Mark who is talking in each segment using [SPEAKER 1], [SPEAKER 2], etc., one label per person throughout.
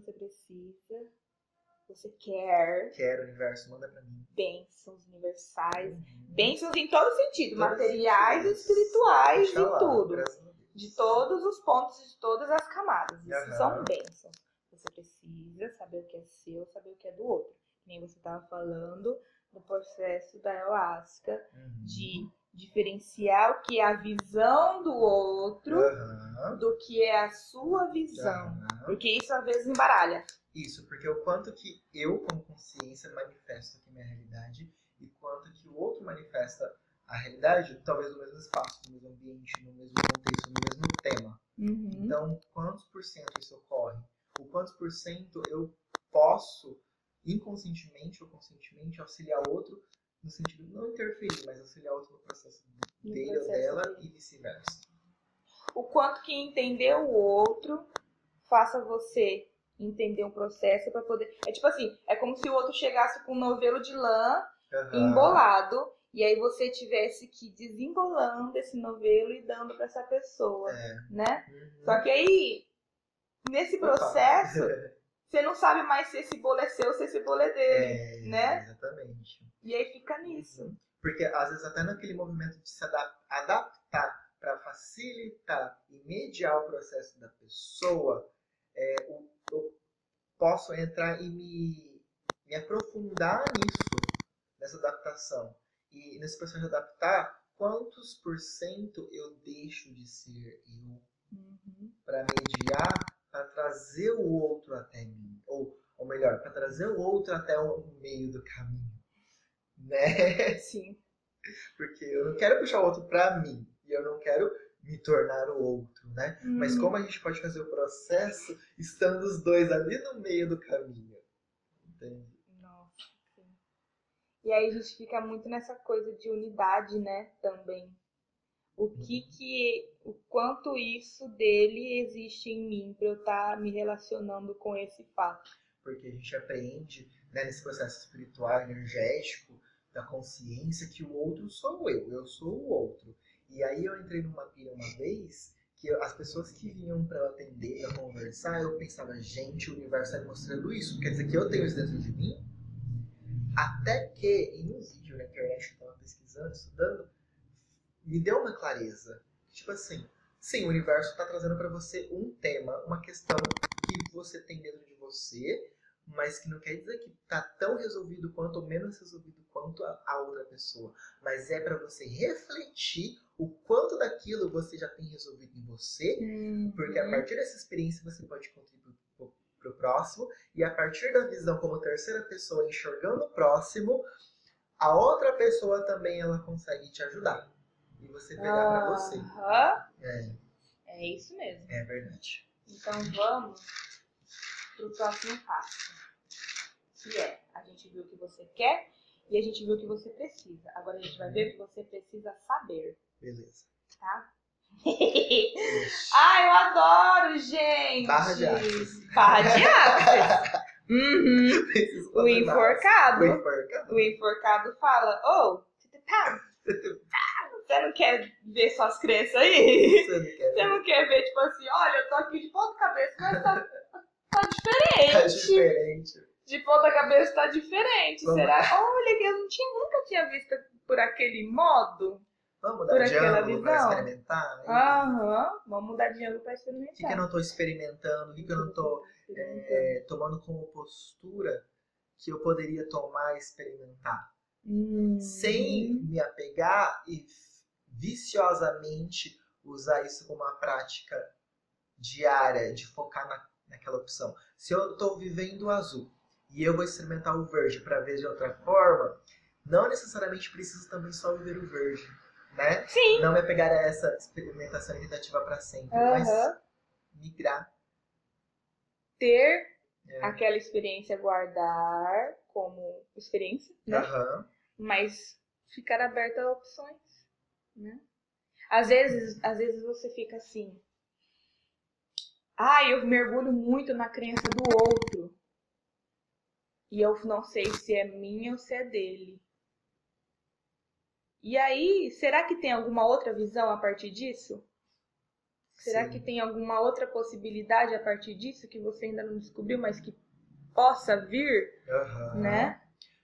[SPEAKER 1] você precisa, você quer.
[SPEAKER 2] Quero, universo, manda pra mim.
[SPEAKER 1] Bênçãos universais.
[SPEAKER 2] Uhum.
[SPEAKER 1] Bênçãos em todo sentido,
[SPEAKER 2] Todos
[SPEAKER 1] materiais e
[SPEAKER 2] os sentidos.
[SPEAKER 1] espirituais, de tudo. De todos os pontos, de todas as camadas. Isso
[SPEAKER 2] Aham.
[SPEAKER 1] são bênçãos. Você precisa saber o que é seu, saber o que é do outro. Nem você estava falando do processo da ayahuasca,
[SPEAKER 2] Uhum.
[SPEAKER 1] de diferenciar o que é a visão do outro
[SPEAKER 2] Aham.
[SPEAKER 1] do que é a sua visão.
[SPEAKER 2] Aham.
[SPEAKER 1] Porque isso às vezes embaralha.
[SPEAKER 2] Isso, porque o quanto que eu, como consciência, manifesto aqui minha realidade e quanto que o outro manifesta a realidade, talvez no mesmo espaço, no mesmo ambiente, no mesmo contexto, no mesmo tema.
[SPEAKER 1] Uhum.
[SPEAKER 2] Então, quantos por cento isso ocorre? O quantos por cento eu posso, inconscientemente ou conscientemente, auxiliar o outro no sentido de não interferir, mas auxiliar o outro no processo
[SPEAKER 1] No
[SPEAKER 2] dele ou
[SPEAKER 1] processo
[SPEAKER 2] dela
[SPEAKER 1] dele.
[SPEAKER 2] e vice-versa.
[SPEAKER 1] O quanto que entender o outro faça você entender um processo para poder. É tipo assim, é como se o outro chegasse com um novelo de lã
[SPEAKER 2] Aham.
[SPEAKER 1] embolado e aí você tivesse que ir desembolando esse novelo e dando para essa pessoa,
[SPEAKER 2] É.
[SPEAKER 1] né?
[SPEAKER 2] Uhum.
[SPEAKER 1] Só que aí nesse processo você não sabe mais se esse bolo é seu ou se esse bolo é dele,
[SPEAKER 2] É,
[SPEAKER 1] né?
[SPEAKER 2] Exatamente.
[SPEAKER 1] E aí fica nisso.
[SPEAKER 2] Porque às vezes até naquele movimento de se adap- adaptar para facilitar e mediar o processo da pessoa, é, o- eu posso entrar e me, me aprofundar nisso, nessa adaptação. E nesse processo de adaptar, quantos por cento eu deixo de ser eu
[SPEAKER 1] Uhum.
[SPEAKER 2] para mediar, para trazer o outro até mim? Ou, ou melhor, para trazer o outro até o meio do caminho. Né?
[SPEAKER 1] Sim.
[SPEAKER 2] Porque eu não quero puxar o outro pra mim. E eu não quero me tornar o outro, né? Mas
[SPEAKER 1] Uhum.
[SPEAKER 2] como a gente pode fazer o processo estando os dois ali no meio do caminho? Entende?
[SPEAKER 1] Nossa, sim. E aí a gente fica muito nessa coisa de unidade, né, também. O que que, o quanto isso dele existe em mim para eu estar me relacionando com esse fato.
[SPEAKER 2] Porque a gente aprende né, nesse processo espiritual, energético, da consciência, que o outro sou eu, eu sou o outro. E aí eu entrei numa pira uma vez que as pessoas que vinham pra eu atender, pra conversar, eu pensava, gente, o universo tá me mostrando isso. Quer dizer que eu tenho isso dentro de mim? Até que em um vídeo na internet que eu tava pesquisando, estudando, me deu uma clareza. Tipo assim, sim, o universo tá trazendo pra você um tema, uma questão que você tem dentro de você, mas que não quer dizer que tá tão resolvido quanto ou menos resolvido quanto a, a outra pessoa. Mas é pra você refletir o quanto daquilo você já tem resolvido em você porque a partir dessa experiência você pode contribuir para o próximo, e a partir da visão como terceira pessoa enxergando o próximo, a outra pessoa também ela consegue te ajudar. E você pegar para você. É,
[SPEAKER 1] É isso mesmo.
[SPEAKER 2] é verdade.
[SPEAKER 1] Então vamos pro próximo passo. Que é, a gente viu o que você quer e a gente viu o que você precisa. Agora a gente vai ver o que você precisa saber,
[SPEAKER 2] Beleza.
[SPEAKER 1] tá? ah, eu adoro, gente!
[SPEAKER 2] Barra de axis.
[SPEAKER 1] Barra de axis. Uhum. O enforcado.
[SPEAKER 2] O enforcado.
[SPEAKER 1] O enforcado fala, ô, tá, você não quer ver suas crenças aí?
[SPEAKER 2] Você não quer
[SPEAKER 1] Você não quer ver, tipo assim, olha, eu tô aqui de ponta cabeça, mas tá, tá
[SPEAKER 2] Tá
[SPEAKER 1] diferente.
[SPEAKER 2] diferente.
[SPEAKER 1] De ponta cabeça tá diferente.
[SPEAKER 2] Vamos
[SPEAKER 1] Será? Olha, que eu não tinha, nunca tinha visto por aquele modo.
[SPEAKER 2] Vamos
[SPEAKER 1] Por
[SPEAKER 2] dar de ângulo pra experimentar?
[SPEAKER 1] Aham. Vamos mudar de ângulo pra
[SPEAKER 2] O que, que eu
[SPEAKER 1] experimentar.
[SPEAKER 2] não tô experimentando? O que, que eu não tô é, tomando como postura que eu poderia tomar e experimentar?
[SPEAKER 1] Hum.
[SPEAKER 2] sem me apegar e viciosamente usar isso como uma prática diária, de focar na, naquela opção. Se eu estou vivendo o azul e eu vou experimentar o verde para ver de outra forma, não necessariamente preciso também só viver o verde, né?
[SPEAKER 1] Sim.
[SPEAKER 2] Não me apegar a essa experimentação tentativa para sempre,
[SPEAKER 1] Aham.
[SPEAKER 2] mas migrar.
[SPEAKER 1] Ter
[SPEAKER 2] É.
[SPEAKER 1] aquela experiência, guardar como experiência, né?
[SPEAKER 2] Aham.
[SPEAKER 1] mas ficar aberta a opções, né? Às vezes, às vezes você fica assim, ah, eu mergulho muito na crença do outro e eu não sei se é minha ou se é dele. E aí, será que tem alguma outra visão a partir disso? Será
[SPEAKER 2] Sim.
[SPEAKER 1] que tem alguma outra possibilidade a partir disso que você ainda não descobriu, mas que possa vir,
[SPEAKER 2] Aham.
[SPEAKER 1] né?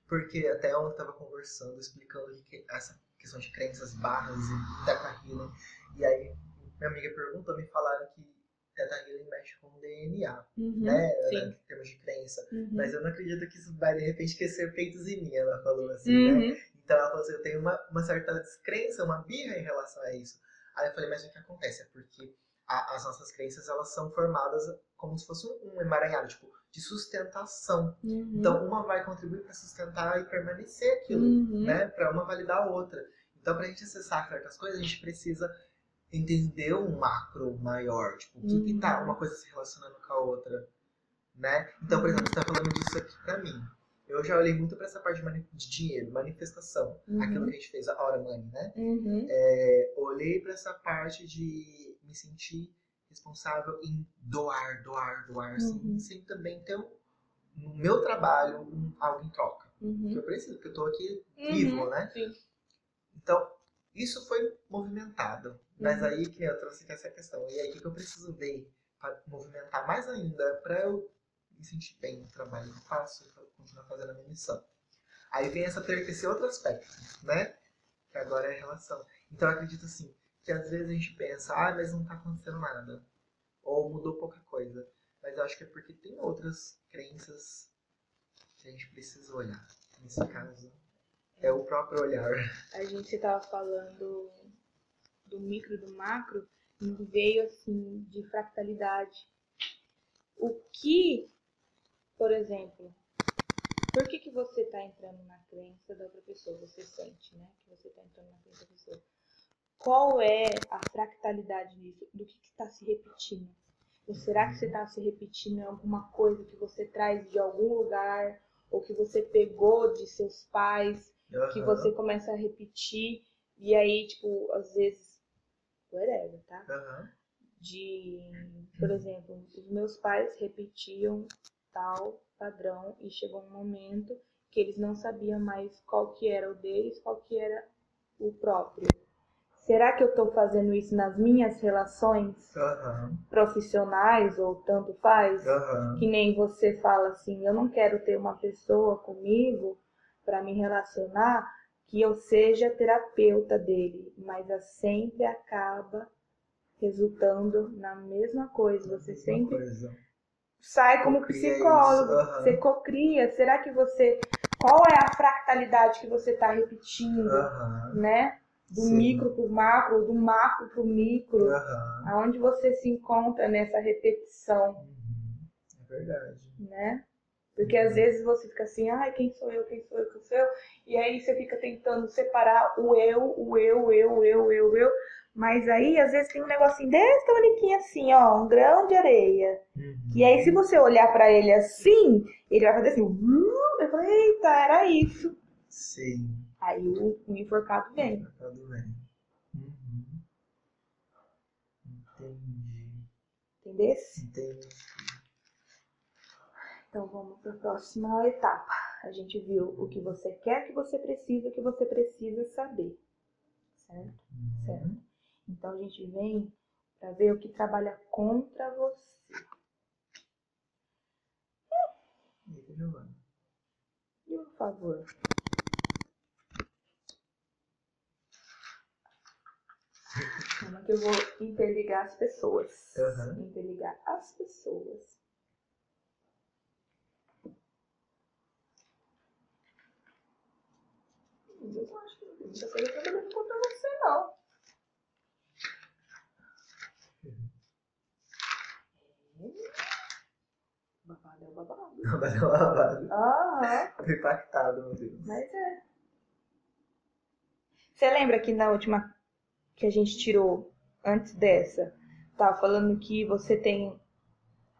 [SPEAKER 2] Porque até ontem eu tava conversando, explicando que essa questão de crenças barras e Teta Healing. E aí minha amiga perguntou, me falaram que Teta Healing mexe com DNA,
[SPEAKER 1] Uhum,
[SPEAKER 2] né?
[SPEAKER 1] sim.
[SPEAKER 2] Em termos de crença.
[SPEAKER 1] Uhum.
[SPEAKER 2] Mas eu não acredito que isso vai de repente crescer feitos em mim, ela falou assim, né?
[SPEAKER 1] Uhum.
[SPEAKER 2] Então ela falou assim, eu tenho uma, uma certa descrença, uma birra em relação a isso. Aí eu falei, mas o que acontece? É porque a- as nossas crenças, elas são formadas como se fosse um, emaranhado, tipo, de sustentação.
[SPEAKER 1] Uhum.
[SPEAKER 2] Então uma vai contribuir para sustentar e permanecer aquilo,
[SPEAKER 1] Uhum.
[SPEAKER 2] né? Para uma validar a outra. Então pra gente acessar certas coisas, a gente precisa entender um macro maior, tipo, o que que tá
[SPEAKER 1] Uhum.
[SPEAKER 2] uma coisa se relacionando com a outra, né? Então, por exemplo, você tá falando disso aqui pra mim. Eu já olhei muito pra essa parte de, dinheiro, manifestação.
[SPEAKER 1] Uhum.
[SPEAKER 2] Aquilo que a gente fez, a hora money, né?
[SPEAKER 1] Uhum.
[SPEAKER 2] É, olhei pra essa parte de me sentir responsável em doar, doar, doar, sem,
[SPEAKER 1] Uhum.
[SPEAKER 2] sem também ter um, no meu trabalho um, algo em troca. Que
[SPEAKER 1] Uhum.
[SPEAKER 2] eu preciso, porque eu tô aqui
[SPEAKER 1] Uhum.
[SPEAKER 2] vivo, né?
[SPEAKER 1] Sim.
[SPEAKER 2] Então, isso foi movimentado. Mas
[SPEAKER 1] Uhum.
[SPEAKER 2] aí que eu trouxe essa questão. E aí o que que eu preciso ver para movimentar mais ainda para eu me sentir bem no trabalho que eu faço e eu continuar fazendo a minha missão. Aí vem essa, esse outro aspecto, né? Que agora é a relação. Então eu acredito assim, que às vezes a gente pensa, ah, mas não tá acontecendo nada. Ou mudou pouca coisa. Mas eu acho que é porque tem outras crenças que a gente precisa olhar. Nesse caso, é o próprio olhar.
[SPEAKER 1] A gente estava falando do micro e do macro, veio assim de fractalidade. O que, por exemplo, por que, que você está entrando na crença da outra pessoa? Você sente, né? Que você está entrando na crença da pessoa. Qual é a fractalidade disso? Do que está se repetindo? Ou será que você está se repetindo em alguma coisa que você traz de algum lugar? Ou que você pegou de seus pais? que
[SPEAKER 2] Aham,
[SPEAKER 1] você começa a repetir e aí, tipo, às vezes, whatever, tá?
[SPEAKER 2] aham.
[SPEAKER 1] De, por exemplo, os meus pais repetiam tal padrão e chegou um momento que eles não sabiam mais qual que era o deles, qual que era o próprio. Será que eu tô fazendo isso nas minhas relações
[SPEAKER 2] Aham,
[SPEAKER 1] profissionais ou tanto faz?
[SPEAKER 2] aham.
[SPEAKER 1] que nem você fala assim, eu não quero ter uma pessoa comigo para me relacionar que eu seja terapeuta dele, mas a sempre acaba resultando na mesma coisa. Você sempre
[SPEAKER 2] coisa.
[SPEAKER 1] sai como
[SPEAKER 2] Cocria
[SPEAKER 1] psicólogo,
[SPEAKER 2] aham.
[SPEAKER 1] você cocria. Será que você qual é a fractalidade que você está repetindo,
[SPEAKER 2] Aham,
[SPEAKER 1] né? Do
[SPEAKER 2] Sim.
[SPEAKER 1] micro pro macro, do macro pro micro.
[SPEAKER 2] aham.
[SPEAKER 1] Aonde você se encontra nessa repetição?
[SPEAKER 2] Uhum, É verdade.
[SPEAKER 1] né? Porque às vezes você fica assim, ai, quem sou eu, quem sou eu, quem sou eu? E aí você fica tentando separar o eu, o eu, o eu, o eu, o eu, o eu. Mas aí, às vezes, tem um negocinho desse toniquinho assim, ó, um grão de areia.
[SPEAKER 2] Uhum.
[SPEAKER 1] E aí, se você olhar pra ele assim, ele vai fazer assim, "Uh", eu falei, eita, era isso.
[SPEAKER 2] Sim,
[SPEAKER 1] Aí o, o enforcado vem.
[SPEAKER 2] tá tudo bem. Uhum. Entendi.
[SPEAKER 1] Entendeu?
[SPEAKER 2] Entendi.
[SPEAKER 1] Então vamos para a próxima etapa. A gente viu o que você quer, o que você precisa, o que você precisa saber. Certo? Certo.
[SPEAKER 2] Uhum.
[SPEAKER 1] Então a gente vem para ver o que trabalha contra você.
[SPEAKER 2] Eita, Giovana.
[SPEAKER 1] E por favor. Calma que eu vou interligar as pessoas.
[SPEAKER 2] Aham.
[SPEAKER 1] Interligar as pessoas. Eu não acho que não tem muita coisa trabalhando contra você, não. Babado é o babado.
[SPEAKER 2] Vai dar uma lavada.
[SPEAKER 1] Aham.
[SPEAKER 2] Tô impactado, meu Deus.
[SPEAKER 1] Mas é. Você lembra que na última que a gente tirou, antes dessa, tava falando que você tem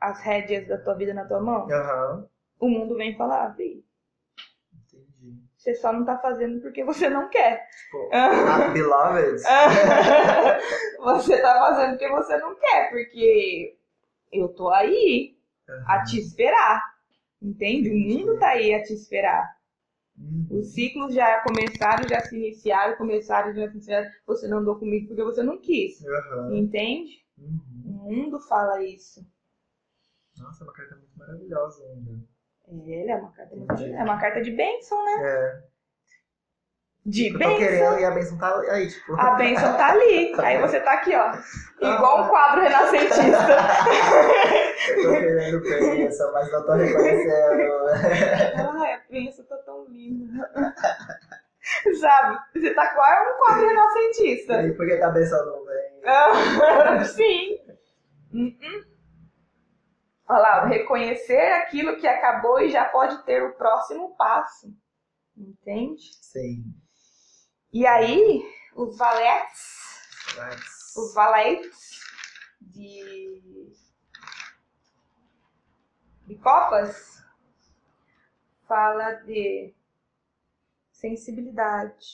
[SPEAKER 1] as rédeas da tua vida na tua mão?
[SPEAKER 2] Aham.
[SPEAKER 1] O mundo vem falar, "Fi,
[SPEAKER 2] Entendi.
[SPEAKER 1] Você só não tá fazendo porque você não quer.
[SPEAKER 2] Tipo, ah, beloved.
[SPEAKER 1] você tá fazendo porque você não quer, porque eu tô aí a te esperar. Entende? O mundo tá aí a te esperar.
[SPEAKER 2] Uhum.
[SPEAKER 1] Os ciclos já começaram, já se iniciaram, começaram, já se iniciaram. Você não andou comigo porque você não quis.
[SPEAKER 2] Aham.
[SPEAKER 1] Entende?
[SPEAKER 2] Uhum.
[SPEAKER 1] O mundo fala isso.
[SPEAKER 2] Nossa, é uma carta muito maravilhosa ainda.
[SPEAKER 1] Ele é uma carta
[SPEAKER 2] Entendi.
[SPEAKER 1] é uma carta de bênção, né?
[SPEAKER 2] É.
[SPEAKER 1] De
[SPEAKER 2] Eu
[SPEAKER 1] bênção.
[SPEAKER 2] querendo e a benção tá aí, tipo.
[SPEAKER 1] A bênção tá ali. Aí você tá aqui, ó. Igual um quadro renascentista.
[SPEAKER 2] Eu tô querendo bênção, mas não tô reconhecendo.
[SPEAKER 1] Ai, a bênção tá tão linda. Sabe? Você tá quase um quadro renascentista.
[SPEAKER 2] E por que a benção não vem?
[SPEAKER 1] Ah, Sim. Uh-uh. Olha lá, reconhecer aquilo que acabou e já pode ter o próximo passo. Entende?
[SPEAKER 2] Sim.
[SPEAKER 1] E aí, os valetes,
[SPEAKER 2] Mas...
[SPEAKER 1] os valetes de, de copas fala de sensibilidade.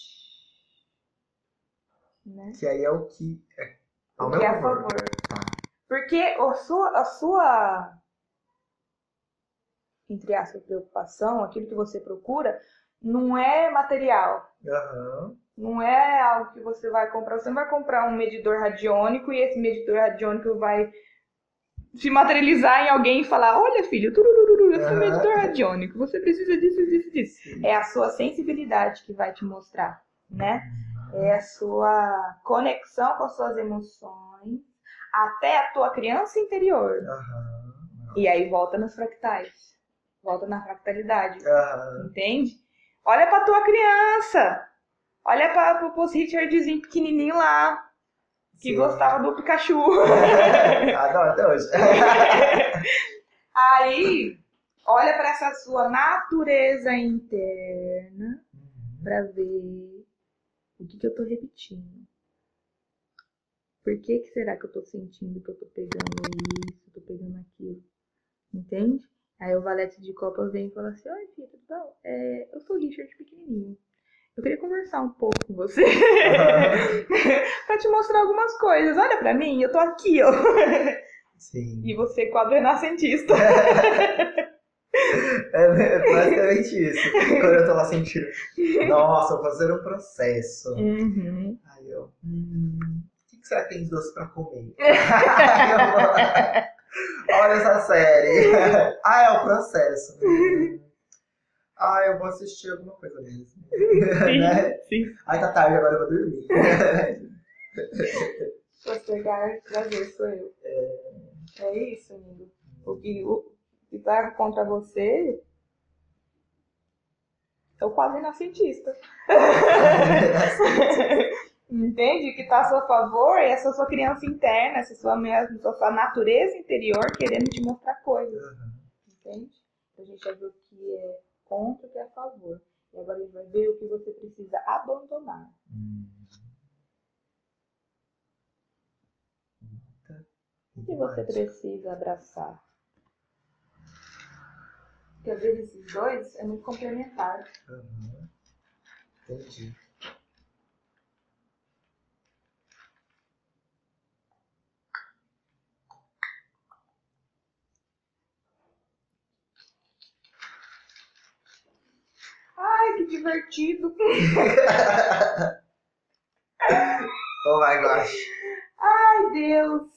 [SPEAKER 1] Né?
[SPEAKER 2] Que aí é o que. É ao
[SPEAKER 1] O
[SPEAKER 2] meu
[SPEAKER 1] que é a
[SPEAKER 2] favor.
[SPEAKER 1] favor.
[SPEAKER 2] Tá.
[SPEAKER 1] Porque a sua, a sua, entre aspas, preocupação, aquilo que você procura, não é material.
[SPEAKER 2] Aham.
[SPEAKER 1] Não é algo que você vai comprar. Você não vai comprar um medidor radiônico e esse medidor radiônico vai se materializar em alguém e falar: Olha, filho, turururu, esse é um
[SPEAKER 2] Aham.
[SPEAKER 1] medidor radiônico, você precisa disso, disso, disso.
[SPEAKER 2] Sim.
[SPEAKER 1] É a sua sensibilidade que vai te mostrar, né? É a sua conexão com as suas emoções, até a tua criança interior.
[SPEAKER 2] Aham.
[SPEAKER 1] E aí volta nos fractais. Volta na fractalidade.
[SPEAKER 2] Aham.
[SPEAKER 1] Entende? Olha pra tua criança. Olha pra, pro, pros Richardzinho pequenininho lá. Que
[SPEAKER 2] Sim.
[SPEAKER 1] gostava do Pikachu.
[SPEAKER 2] Adoro até hoje.
[SPEAKER 1] aí, olha pra essa sua natureza interna pra ver o que, que eu tô repetindo. Por que, que será que eu tô sentindo que eu tô pegando isso, tô pegando aquilo? Entende? Aí o valete de copas vem e fala assim, oi filha, tudo bom? É, eu sou o Richard pequenininho. Eu queria conversar um pouco com você. pra te mostrar algumas coisas. Olha pra mim, eu tô aqui, ó.
[SPEAKER 2] Sim.
[SPEAKER 1] E você, quadro renascentista.
[SPEAKER 2] É basicamente isso. Quando eu tô lá sentindo, nossa, vou fazer um processo.
[SPEAKER 1] Uhum.
[SPEAKER 2] Aí eu, hum, o que será que tem doce pra comer? Olha essa série. Ah, é o processo. Ah, eu vou assistir alguma coisa mesmo. né?
[SPEAKER 1] Sim, sim.
[SPEAKER 2] Ai, tá tarde, agora eu vou dormir.
[SPEAKER 1] Postergar prazer sou eu. É isso, amigo. O que, o que tá contra você é o quadro renascentista. Entende? Que tá a seu favor é essa sua criança interna, essa sua, mesma- essa sua natureza interior querendo te mostrar coisas. Entende? A gente já viu o que é contra e o que é a favor. E agora a gente vai ver o que você precisa abandonar.
[SPEAKER 2] Hum.
[SPEAKER 1] O que você precisa abraçar? Porque às vezes esses dois é muito complementar.
[SPEAKER 2] Uhum. Entendi.
[SPEAKER 1] Ai, que divertido!
[SPEAKER 2] oh my gosh.
[SPEAKER 1] Ai, Deus!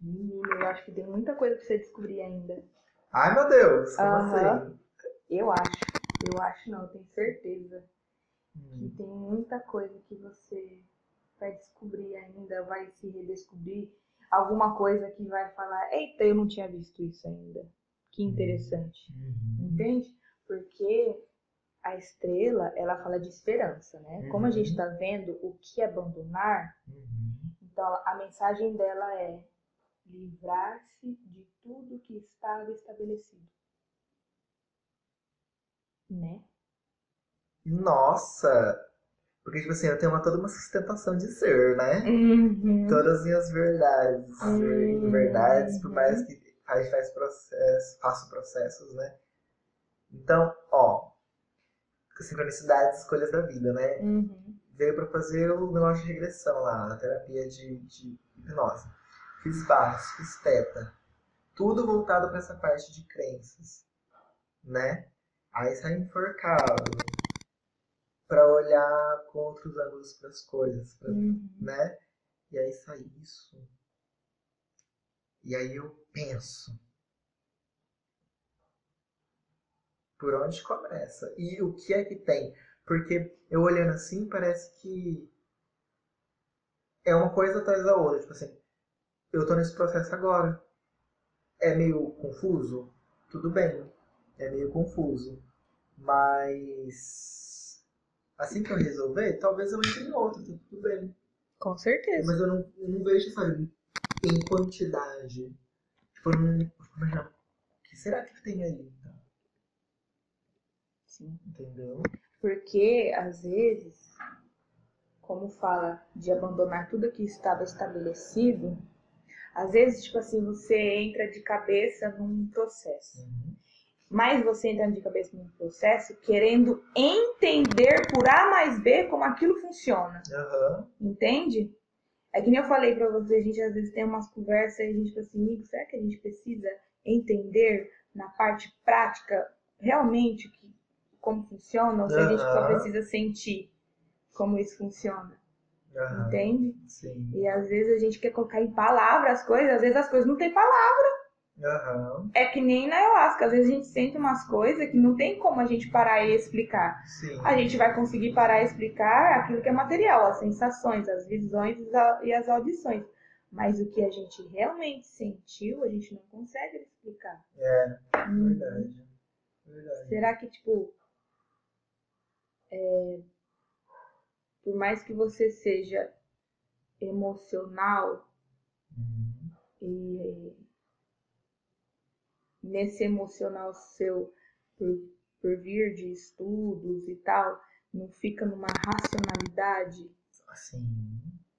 [SPEAKER 1] Menino, eu acho que tem muita coisa pra você descobrir ainda.
[SPEAKER 2] Ai, meu Deus, como assim?
[SPEAKER 1] Eu acho. Eu acho não, eu tenho certeza. Que
[SPEAKER 2] Hum.
[SPEAKER 1] tem muita coisa que você vai descobrir ainda, vai se redescobrir. Alguma coisa que vai falar, eita, eu não tinha visto isso ainda. Que interessante.
[SPEAKER 2] Uhum.
[SPEAKER 1] Entende? Porque a estrela, ela fala de esperança, né? Como a
[SPEAKER 2] Uhum.
[SPEAKER 1] gente tá vendo o que abandonar,
[SPEAKER 2] Uhum.
[SPEAKER 1] então a mensagem dela é livrar-se de tudo que estava estabelecido. Né?
[SPEAKER 2] Nossa! Porque, tipo assim, eu tenho uma, toda uma sustentação de ser, né?
[SPEAKER 1] Uhum.
[SPEAKER 2] Todas as minhas verdades.
[SPEAKER 1] Uhum.
[SPEAKER 2] Verdades, por mais que gente faz processo, faça processos, né? Então, ó, sincronicidades, escolhas da vida, né?
[SPEAKER 1] Uhum.
[SPEAKER 2] Veio pra fazer o negócio de regressão lá, a terapia de, de hipnose. Fiz baixo, fiz teta. tudo voltado para essa parte de crenças, né? Aí sai enforcado para olhar com outros ângulos para as coisas, pra,
[SPEAKER 1] Uhum.
[SPEAKER 2] né? E aí sai isso. E aí eu penso. Por onde começa? E o que é que tem? Porque eu olhando assim, parece que é uma coisa atrás da outra. Tipo assim, eu tô nesse processo agora. É meio confuso? Tudo bem. É meio confuso. Mas assim que eu resolver, talvez eu entre em outro, tá tudo bem.
[SPEAKER 1] Com certeza.
[SPEAKER 2] Mas eu não, eu não vejo, sabe, em quantidade. Tipo, eu não. O que será que tem aí? então?
[SPEAKER 1] Sim.
[SPEAKER 2] Entendeu?
[SPEAKER 1] Porque, às vezes, como fala de abandonar tudo que estava estabelecido, às vezes, tipo assim, você entra de cabeça num processo.
[SPEAKER 2] Uhum.
[SPEAKER 1] Mas você entra de cabeça num processo querendo entender por A mais B como aquilo funciona.
[SPEAKER 2] Aham.
[SPEAKER 1] Entende? É que nem eu falei pra você, a gente às vezes tem umas conversas e a gente fala assim, amigo, será que a gente precisa entender na parte prática realmente que, como funciona? Ou se a gente só precisa sentir como isso funciona?
[SPEAKER 2] Aham.
[SPEAKER 1] Entende?
[SPEAKER 2] Sim.
[SPEAKER 1] E às vezes a gente quer colocar em palavras as coisas, às vezes as coisas não têm palavra.
[SPEAKER 2] Aham.
[SPEAKER 1] É que nem na ayahuasca, às vezes a gente sente umas coisas que não tem como a gente parar e explicar.
[SPEAKER 2] Sim.
[SPEAKER 1] A gente vai conseguir parar e explicar aquilo que é material, as sensações, as visões e e as audições. Mas o que a gente realmente sentiu, a gente não consegue explicar.
[SPEAKER 2] É,
[SPEAKER 1] Hum,
[SPEAKER 2] verdade. Verdade.
[SPEAKER 1] Será que, tipo, é, por mais que você seja emocional
[SPEAKER 2] Uhum.
[SPEAKER 1] e nesse emocional seu, por, por vir de estudos e tal, não fica numa racionalidade
[SPEAKER 2] Assim,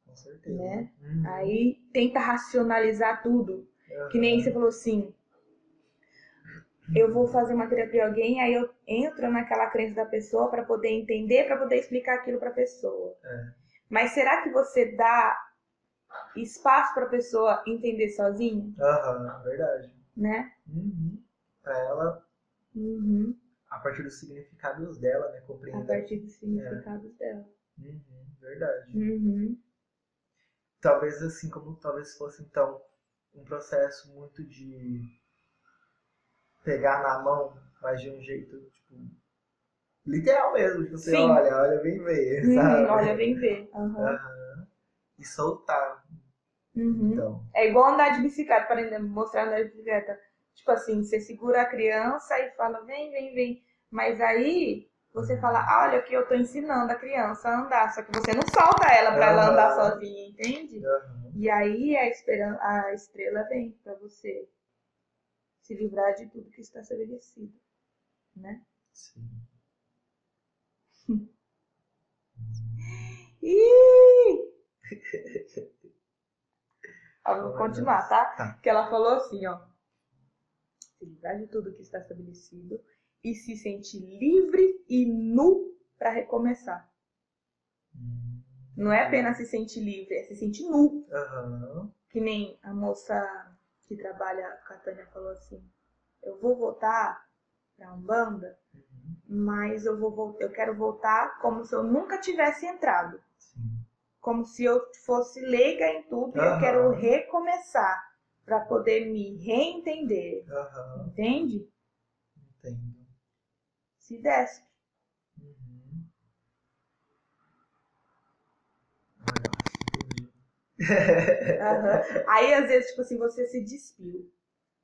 [SPEAKER 2] com certeza.
[SPEAKER 1] Né?
[SPEAKER 2] Uhum.
[SPEAKER 1] Aí tenta racionalizar tudo. Que nem você falou assim. Eu vou fazer uma terapia a alguém, aí eu entro naquela crença da pessoa para poder entender, para poder explicar aquilo para a pessoa.
[SPEAKER 2] É.
[SPEAKER 1] Mas será que você dá espaço para a pessoa entender sozinha,
[SPEAKER 2] Aham, verdade.
[SPEAKER 1] Né?
[SPEAKER 2] Uhum. Pra ela,
[SPEAKER 1] Uhum.
[SPEAKER 2] a partir dos significados dela, né?
[SPEAKER 1] A
[SPEAKER 2] Compreender.
[SPEAKER 1] partir dos significados dela.
[SPEAKER 2] Uhum, verdade.
[SPEAKER 1] Uhum.
[SPEAKER 2] Talvez assim, como talvez fosse então um processo muito de pegar na mão, mas de um jeito, tipo, literal mesmo. Tipo, você
[SPEAKER 1] Sim.
[SPEAKER 2] olha, olha, vem ver,
[SPEAKER 1] Uhum.
[SPEAKER 2] sabe?
[SPEAKER 1] Olha, vem ver. Aham.
[SPEAKER 2] E soltar,
[SPEAKER 1] Uhum.
[SPEAKER 2] então.
[SPEAKER 1] É igual andar de bicicleta, para ainda mostrar andar de bicicleta. Tipo assim, você segura a criança e fala, vem, vem, vem. Mas aí você fala, "Ah, olha que eu tô ensinando a criança a andar. Só que você não solta ela pra ela andar sozinha, entende?
[SPEAKER 2] Aham.
[SPEAKER 1] E aí a, esperan- a estrela vem pra você se livrar de tudo que está estabelecido. Né?
[SPEAKER 2] Sim.
[SPEAKER 1] Ih! Ó, vou continuar, tá?
[SPEAKER 2] Tá.
[SPEAKER 1] Que ela falou assim, ó. Se livrar de tudo que está estabelecido e se sentir livre e nu para recomeçar.
[SPEAKER 2] Hum.
[SPEAKER 1] Não é apenas se sentir livre, é se sentir nu.
[SPEAKER 2] Aham.
[SPEAKER 1] Que nem a moça que trabalha com a Tânia falou assim: eu vou voltar pra Umbanda,
[SPEAKER 2] Uhum.
[SPEAKER 1] mas eu, vou, eu quero voltar como se eu nunca tivesse entrado.
[SPEAKER 2] Sim.
[SPEAKER 1] Como se eu fosse leiga em tudo e eu quero recomeçar para poder me reentender,
[SPEAKER 2] Aham.
[SPEAKER 1] entende?
[SPEAKER 2] Entendo.
[SPEAKER 1] Se desce.
[SPEAKER 2] Uhum.
[SPEAKER 1] Aí às vezes tipo assim você se despiu,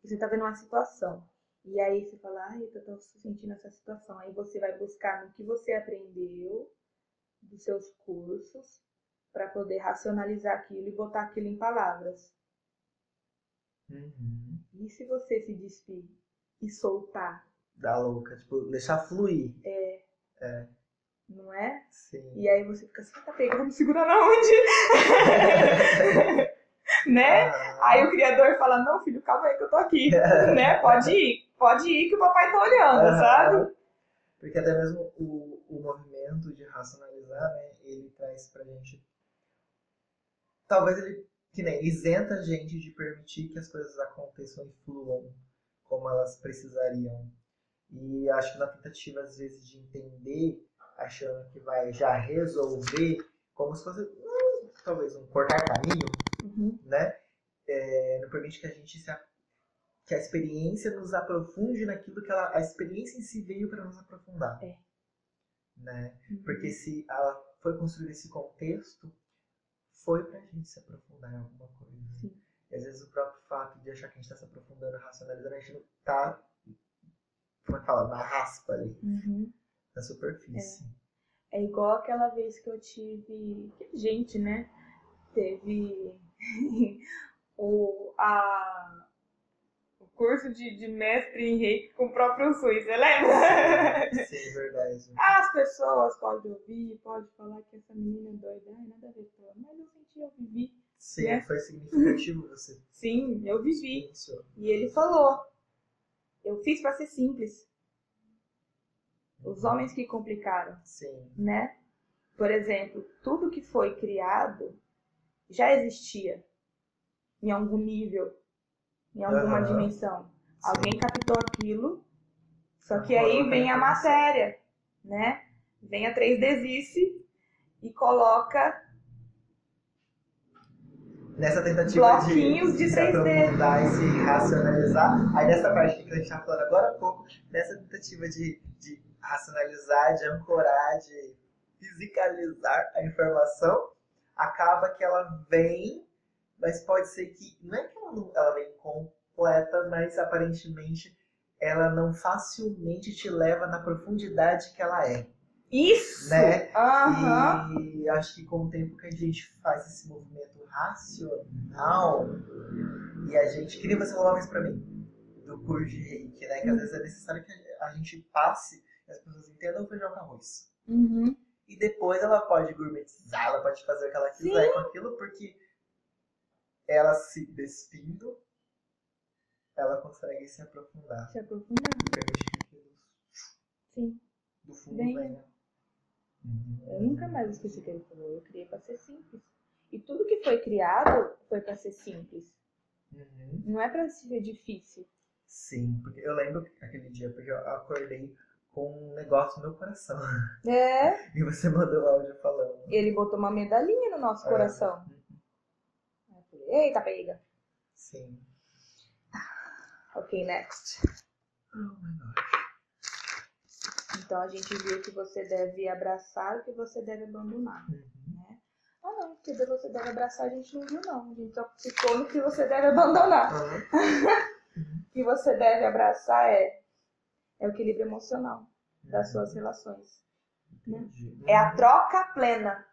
[SPEAKER 1] você tá vendo uma situação e aí você fala, ai, eu tô sentindo essa situação. Aí você vai buscar no que você aprendeu dos seus cursos para poder racionalizar aquilo e botar aquilo em palavras.
[SPEAKER 2] Uhum.
[SPEAKER 1] E se você se despir e soltar,
[SPEAKER 2] Dá louca, tipo, deixar fluir.
[SPEAKER 1] não é?
[SPEAKER 2] Sim.
[SPEAKER 1] E aí você fica assim, tá pegando, me segurar na onde? né?
[SPEAKER 2] Ah,
[SPEAKER 1] Aí o criador fala, não, filho, calma aí que eu tô aqui. né? Pode ir, pode ir que o papai tá olhando,
[SPEAKER 2] Aham.
[SPEAKER 1] sabe?
[SPEAKER 2] Porque até mesmo o, o movimento de racionalizar, né, ele traz pra gente. Talvez ele que nem isenta a gente de permitir que as coisas aconteçam e fluam como elas precisariam. E acho que na tentativa, às vezes, de entender, achando que vai já resolver, como se fosse hum, talvez um cortar caminho,
[SPEAKER 1] Uhum.
[SPEAKER 2] né? É, não permite que a gente se, que a experiência nos aprofunde naquilo que ela, a experiência em si veio para nos aprofundar.
[SPEAKER 1] É.
[SPEAKER 2] Né?
[SPEAKER 1] Uhum.
[SPEAKER 2] Porque se ela foi construir esse contexto, foi pra gente se aprofundar em alguma coisa.
[SPEAKER 1] Sim.
[SPEAKER 2] E às vezes o próprio fato de achar que a gente tá se aprofundando, racionalizando, a gente não tá, como é que fala, na raspa ali,
[SPEAKER 1] Uhum.
[SPEAKER 2] na superfície.
[SPEAKER 1] É igual aquela vez que eu tive. que Gente, né? Teve o, a, o curso de, de mestre em reiki com o próprio Sui, você lembra?
[SPEAKER 2] Sim, é verdade.
[SPEAKER 1] As pessoas podem ouvir, podem falar que essa menina é doida, ai, nada a ver com ela. Mas eu senti, eu vivi.
[SPEAKER 2] Sim,
[SPEAKER 1] né?
[SPEAKER 2] foi significativo você.
[SPEAKER 1] Sim, eu vivi. E ele falou: eu fiz pra ser simples. Os homens que complicaram.
[SPEAKER 2] Sim.
[SPEAKER 1] né? Por exemplo, tudo que foi criado já existia em algum nível, em alguma
[SPEAKER 2] Aham.
[SPEAKER 1] dimensão. Alguém captou aquilo, só que aí vem a matéria, né? Vem a 3Dzice e coloca
[SPEAKER 2] Nessa tentativa de,
[SPEAKER 1] Bloquinhos de
[SPEAKER 2] se
[SPEAKER 1] 3D.
[SPEAKER 2] aprofundar e se racionalizar, aí nessa parte que a gente estava falando agora há pouco, nessa tentativa de, de racionalizar, de ancorar, de fisicalizar a informação, acaba que ela vem, mas pode ser que, não é que ela, não, ela vem completa, mas aparentemente ela não facilmente te leva na profundidade que ela é.
[SPEAKER 1] isso.
[SPEAKER 2] Né?
[SPEAKER 1] Aham.
[SPEAKER 2] E acho que com o tempo que a gente faz esse movimento racional, e a gente, que nem você uma vez pra mim, do curso de reiki, né? Que às vezes é necessário que a gente passe e as pessoas entendam o feijão com arroz.
[SPEAKER 1] Uhum.
[SPEAKER 2] E depois ela pode gourmetizar, ela pode fazer o que ela quiser com aquilo, porque ela se despindo, ela consegue se aprofundar.
[SPEAKER 1] Se aprofundar. Sim.
[SPEAKER 2] do fundo
[SPEAKER 1] Bem.
[SPEAKER 2] Uhum.
[SPEAKER 1] Eu nunca mais esqueci o que ele falou. Eu criei pra ser simples. E tudo que foi criado foi pra ser simples.
[SPEAKER 2] Uhum.
[SPEAKER 1] Não é pra ser difícil.
[SPEAKER 2] Sim, porque eu lembro aquele dia, porque eu acordei com um negócio no meu coração.
[SPEAKER 1] É.
[SPEAKER 2] E você mandou áudio falando.
[SPEAKER 1] Ele botou uma medalhinha no nosso
[SPEAKER 2] É.
[SPEAKER 1] coração.
[SPEAKER 2] Uhum.
[SPEAKER 1] Aí eu falei, Eita, pega.
[SPEAKER 2] Sim.
[SPEAKER 1] Ok, next.
[SPEAKER 2] Oh my gosh.
[SPEAKER 1] Então a gente viu que você deve abraçar e que você deve abandonar.
[SPEAKER 2] Uhum.
[SPEAKER 1] Né? Ah, não, que você deve abraçar a gente não viu, não. A gente só ficou no que você deve abandonar.
[SPEAKER 2] Uhum.
[SPEAKER 1] O que você deve abraçar é, é o equilíbrio emocional das
[SPEAKER 2] Uhum.
[SPEAKER 1] suas relações.
[SPEAKER 2] Entendi.
[SPEAKER 1] É a troca plena.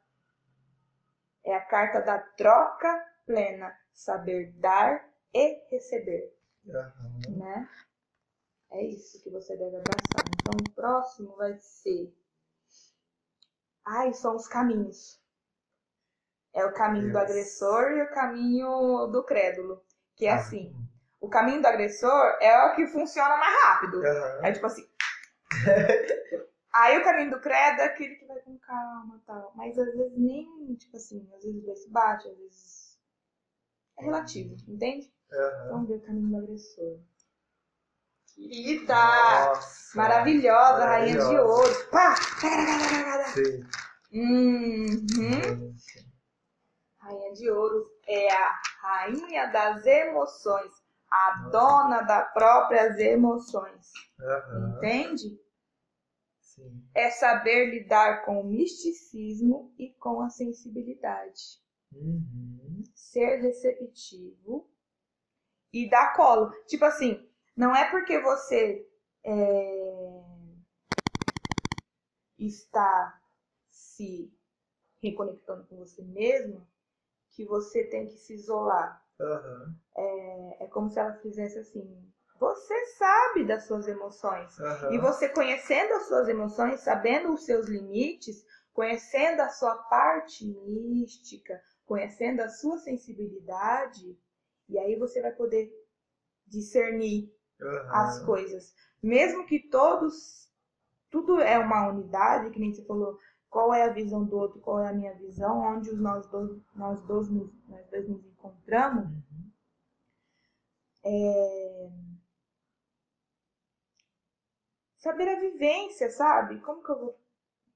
[SPEAKER 1] É a carta da troca plena. Saber dar e receber,
[SPEAKER 2] Uhum.
[SPEAKER 1] né? É isso que você deve abraçar. Então, o próximo vai ser. Ai, são os caminhos. É o caminho do
[SPEAKER 2] Deus.
[SPEAKER 1] agressor e o caminho do crédulo. Que é
[SPEAKER 2] Ah,
[SPEAKER 1] assim: o caminho do agressor é o que funciona mais rápido.
[SPEAKER 2] Uhum.
[SPEAKER 1] É tipo assim. Aí o caminho do credo é aquele que vai com calma e tal. Mas às vezes nem, tipo assim, às vezes se bate, às vezes. É relativo, entende?
[SPEAKER 2] Uhum.
[SPEAKER 1] Vamos ver o caminho do agressor. Querida!
[SPEAKER 2] Nossa.
[SPEAKER 1] Maravilhosa, rainha de
[SPEAKER 2] Maravilhosa.
[SPEAKER 1] ouro. Pá!
[SPEAKER 2] Sim.
[SPEAKER 1] Uhum. Rainha de ouro é a rainha das emoções. A dona das próprias emoções.
[SPEAKER 2] Uhum.
[SPEAKER 1] Entende?
[SPEAKER 2] Sim.
[SPEAKER 1] é saber lidar com o misticismo e com a sensibilidade.
[SPEAKER 2] Uhum.
[SPEAKER 1] Ser receptivo e dar colo. Tipo assim, não é porque você é, está se reconectando com você mesmo que você tem que se isolar.
[SPEAKER 2] Uhum.
[SPEAKER 1] É, é como se ela fizesse assim. Você sabe das suas emoções.
[SPEAKER 2] Uhum.
[SPEAKER 1] E você conhecendo as suas emoções, sabendo os seus limites, conhecendo a sua parte mística, conhecendo a sua sensibilidade, e aí você vai poder discernir
[SPEAKER 2] Uhum.
[SPEAKER 1] as coisas. Mesmo que todos, tudo é uma unidade, que nem você falou, qual é a visão do outro, qual é a minha visão, onde os nós dois, nós dois, nos, nós dois nos encontramos.
[SPEAKER 2] Uhum.
[SPEAKER 1] É... Saber a vivência, sabe? Como que eu vou.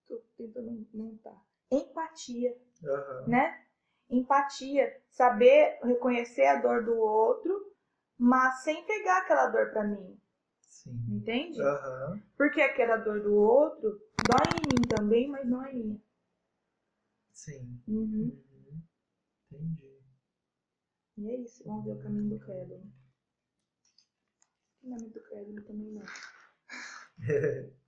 [SPEAKER 1] Tô tentando montar. Empatia,
[SPEAKER 2] Aham.
[SPEAKER 1] né? Empatia. Saber reconhecer a dor do outro, mas sem pegar aquela dor pra mim.
[SPEAKER 2] Sim.
[SPEAKER 1] Entende?
[SPEAKER 2] Aham.
[SPEAKER 1] Porque aquela dor do outro dói em mim também, mas não é minha.
[SPEAKER 2] Sim.
[SPEAKER 1] Uhum.
[SPEAKER 2] Uhum. Entendi.
[SPEAKER 1] E é isso. Vamos ver o caminho do credo. O caminho do credo também não.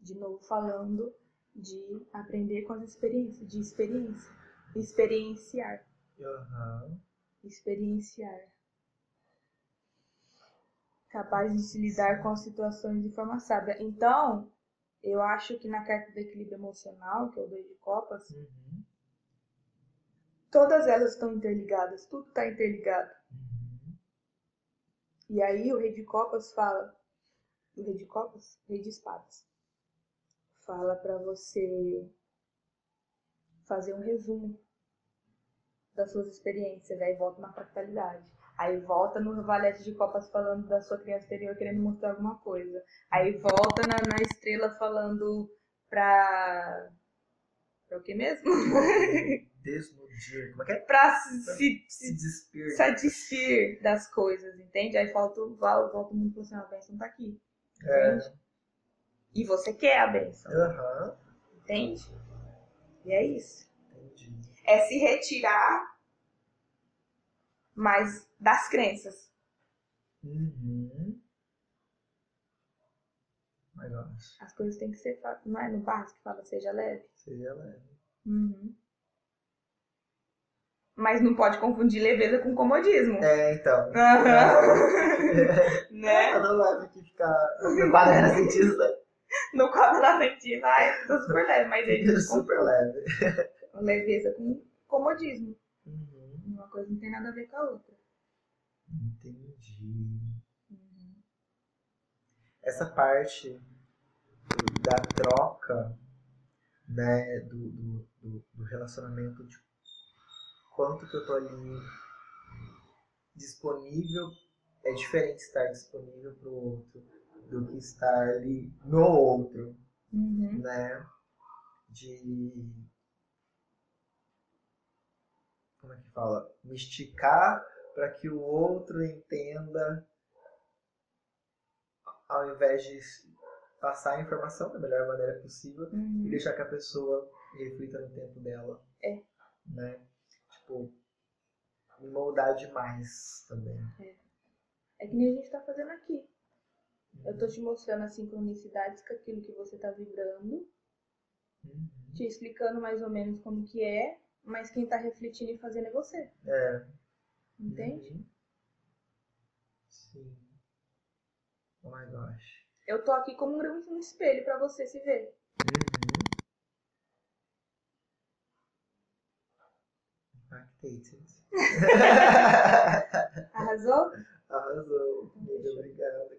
[SPEAKER 1] De novo falando de aprender com as experiências, de experiência. Experienciar.
[SPEAKER 2] Aham.
[SPEAKER 1] Experienciar. Capaz de se lidar com as situações de forma sábia. Então, eu acho que na carta do equilíbrio emocional, que é o dois de copas,
[SPEAKER 2] Uhum.
[SPEAKER 1] todas elas estão interligadas, tudo está interligado.
[SPEAKER 2] Uhum.
[SPEAKER 1] E aí o rei de copas fala, o rei de copas, rei de espadas, fala pra você fazer um resumo das suas experiências, aí volta na fractalidade. Aí volta no valete de copas falando da sua criança interior querendo mostrar alguma coisa. Aí volta na, na estrela falando pra. pra o que mesmo?
[SPEAKER 2] Desnudir. Como é que é?
[SPEAKER 1] pra se, se,
[SPEAKER 2] Se
[SPEAKER 1] se
[SPEAKER 2] despir.
[SPEAKER 1] satisfir das coisas, entende? Aí volta, o- volta, o mundo e fala assim, "Ah, a bênção tá aqui,
[SPEAKER 2] É.
[SPEAKER 1] E você quer a bênção,
[SPEAKER 2] Aham.
[SPEAKER 1] entende? E é isso.
[SPEAKER 2] Entendi.
[SPEAKER 1] É se retirar mais das crenças.
[SPEAKER 2] Uhum.
[SPEAKER 1] As coisas têm que ser, não é no básico que fala seja leve?
[SPEAKER 2] Seria leve.
[SPEAKER 1] Uhum. Mas não pode confundir leveza com comodismo.
[SPEAKER 2] É, então.
[SPEAKER 1] Aham. né?
[SPEAKER 2] Eu não leve aqui ficar no quadro cientista.
[SPEAKER 1] No quadro da mentira, ai, tô super leve, mas ele
[SPEAKER 2] Super leve.
[SPEAKER 1] leveza com comodismo.
[SPEAKER 2] Uhum.
[SPEAKER 1] Uma coisa não tem nada a ver com a outra.
[SPEAKER 2] Entendi. Essa parte da troca, né, do, do, do, do relacionamento, de quanto que eu tô ali disponível, é diferente estar disponível pro outro do que estar ali no outro,
[SPEAKER 1] Uhum.
[SPEAKER 2] né? De. Como é que fala? Me esticar para que o outro entenda, ao invés de passar a informação da melhor maneira possível e
[SPEAKER 1] Uhum.
[SPEAKER 2] deixar que a pessoa reflita no tempo dela.
[SPEAKER 1] É.
[SPEAKER 2] Né? Tipo, me moldar demais também.
[SPEAKER 1] É que nem a gente tá fazendo aqui. Eu tô te mostrando as sincronicidades com aquilo que você tá vibrando.
[SPEAKER 2] Uhum.
[SPEAKER 1] Te explicando mais ou menos como que é, mas quem tá refletindo e fazendo é você.
[SPEAKER 2] É.
[SPEAKER 1] Entende?
[SPEAKER 2] Uhum. Sim. Oh my gosh.
[SPEAKER 1] Eu tô aqui como um espelho para você se ver.
[SPEAKER 2] Uhum. Impactated. Arrasou? Arrasou. Muito então, obrigada.